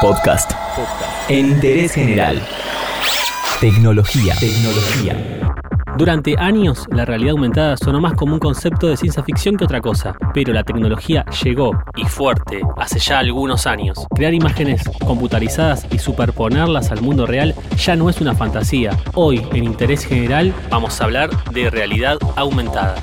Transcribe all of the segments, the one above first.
Podcast. En interés general. Tecnología. Tecnología. Durante años, la realidad aumentada sonó más como un concepto de ciencia ficción que otra cosa, pero la tecnología llegó, y fuerte, hace ya algunos años. Crear imágenes computarizadas y superponerlas al mundo real ya no es una fantasía. Hoy, en Interés General, vamos a hablar de realidad aumentada.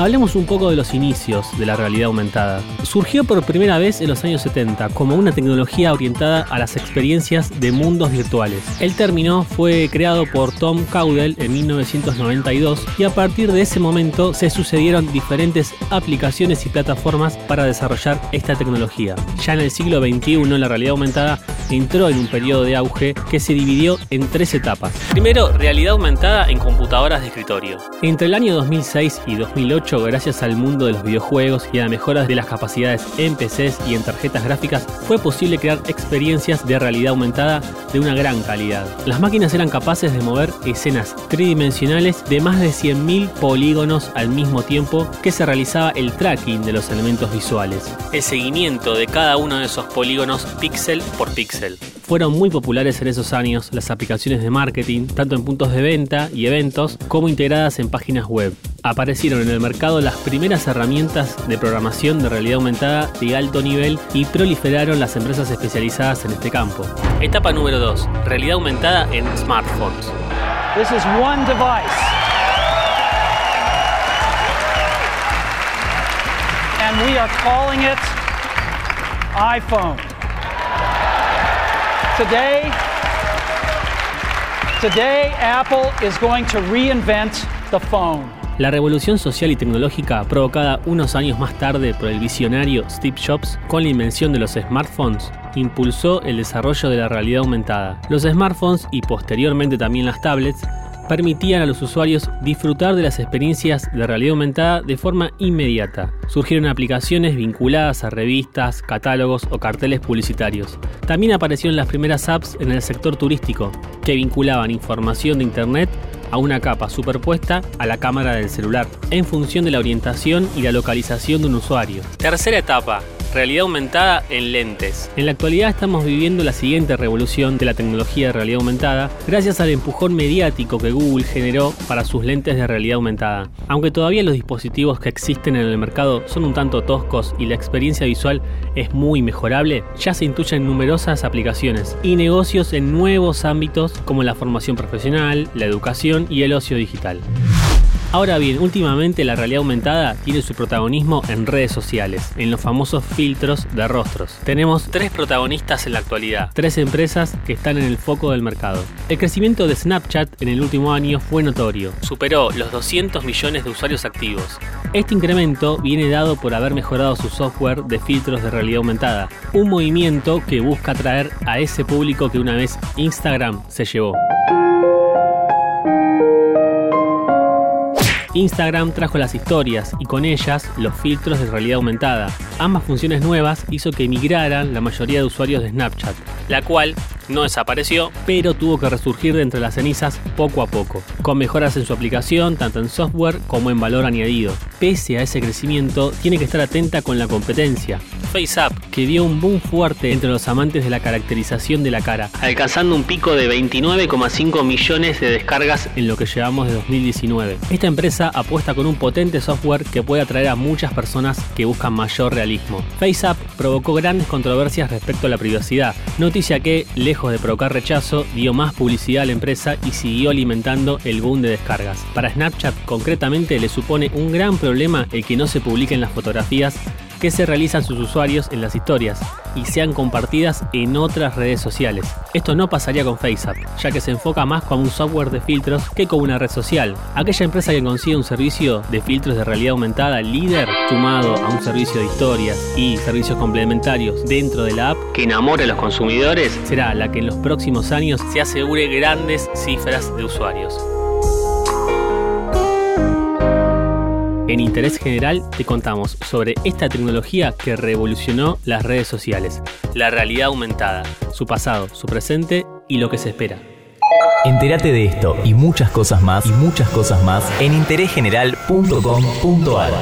Hablemos un poco de los inicios de la realidad aumentada. Surgió por primera vez en los años 70 como una tecnología orientada a las experiencias de mundos virtuales. El término fue creado por Tom Caudell en 1992 y a partir de ese momento se sucedieron diferentes aplicaciones y plataformas para desarrollar esta tecnología. Ya en el siglo XXI la realidad aumentada entró en un periodo de auge que se dividió en tres etapas. Primero, realidad aumentada en computadoras de escritorio. Entre el año 2006 y 2008 gracias al mundo de los videojuegos y a la mejora de las capacidades en PCs y en tarjetas gráficas, fue posible crear experiencias de realidad aumentada de una gran calidad. Las máquinas eran capaces de mover escenas tridimensionales de más de 100.000 polígonos al mismo tiempo que se realizaba el tracking de los elementos visuales, el seguimiento de cada uno de esos polígonos píxel por píxel. Fueron muy populares en esos años las aplicaciones de marketing, tanto en puntos de venta y eventos como integradas en páginas web aparecieron en el mercado las primeras herramientas de programación de realidad aumentada de alto nivel y proliferaron las empresas especializadas en este campo. Etapa número 2. Realidad aumentada en smartphones. IPhone. Today, Apple is going to reinvent the phone. La revolución social y tecnológica provocada unos años más tarde por el visionario Steve Jobs con la invención de los smartphones impulsó el desarrollo de la realidad aumentada. Los smartphones y posteriormente también las tablets permitían a los usuarios disfrutar de las experiencias de realidad aumentada de forma inmediata. Surgieron aplicaciones vinculadas a revistas, catálogos o carteles publicitarios. También aparecieron las primeras apps en el sector turístico, que vinculaban información de Internet a una capa superpuesta a la cámara del celular, en función de la orientación y la localización de un usuario. Tercera etapa, realidad aumentada en lentes. En la actualidad estamos viviendo la siguiente revolución de la tecnología de realidad aumentada gracias al empujón mediático que Google generó para sus lentes de realidad aumentada. Aunque todavía los dispositivos que existen en el mercado son un tanto toscos y la experiencia visual es muy mejorable, ya se intuyen numerosas aplicaciones y negocios en nuevos ámbitos como la formación profesional, la educación y el ocio digital. Ahora bien, últimamente la realidad aumentada tiene su protagonismo en redes sociales, en los famosos filtros de rostros. Tenemos tres protagonistas en la actualidad, tres empresas que están en el foco del mercado. El crecimiento de Snapchat en el último año fue notorio, superó los 200 millones de usuarios activos. Este incremento viene dado por haber mejorado su software de filtros de realidad aumentada, un movimiento que busca atraer a ese público que una vez Instagram se llevó. Instagram trajo las historias y con ellas los filtros de realidad aumentada. Ambas funciones nuevas hizo que emigraran la mayoría de usuarios de Snapchat, la cual no desapareció, pero tuvo que resurgir de entre las cenizas poco a poco, con mejoras en su aplicación, tanto en software como en valor añadido. Pese a ese crecimiento, tiene que estar atenta con la competencia. FaceApp, que dio un boom fuerte entre los amantes de la caracterización de la cara, alcanzando un pico de 29,5 millones de descargas en lo que llevamos de 2019. Esta empresa apuesta con un potente software que puede atraer a muchas personas que buscan mayor realismo. FaceApp provocó grandes controversias respecto a la privacidad, noticia que, lejos de provocar rechazo, dio más publicidad a la empresa y siguió alimentando el boom de descargas. Para Snapchat concretamente le supone un gran problema el que no se publiquen las fotografías que se realizan sus usuarios en las historias y sean compartidas en otras redes sociales. Esto no pasaría con FaceApp, ya que se enfoca más como un software de filtros que como una red social. Aquella empresa que consigue un servicio de filtros de realidad aumentada líder, sumado a un servicio de historias y servicios complementarios dentro de la app que enamore a los consumidores, será la que en los próximos años se asegure grandes cifras de usuarios. En Interés General te contamos sobre esta tecnología que revolucionó las redes sociales, la realidad aumentada, su pasado, su presente y lo que se espera. Entérate de esto y muchas cosas más y muchas cosas más en interésgeneral.com.ar.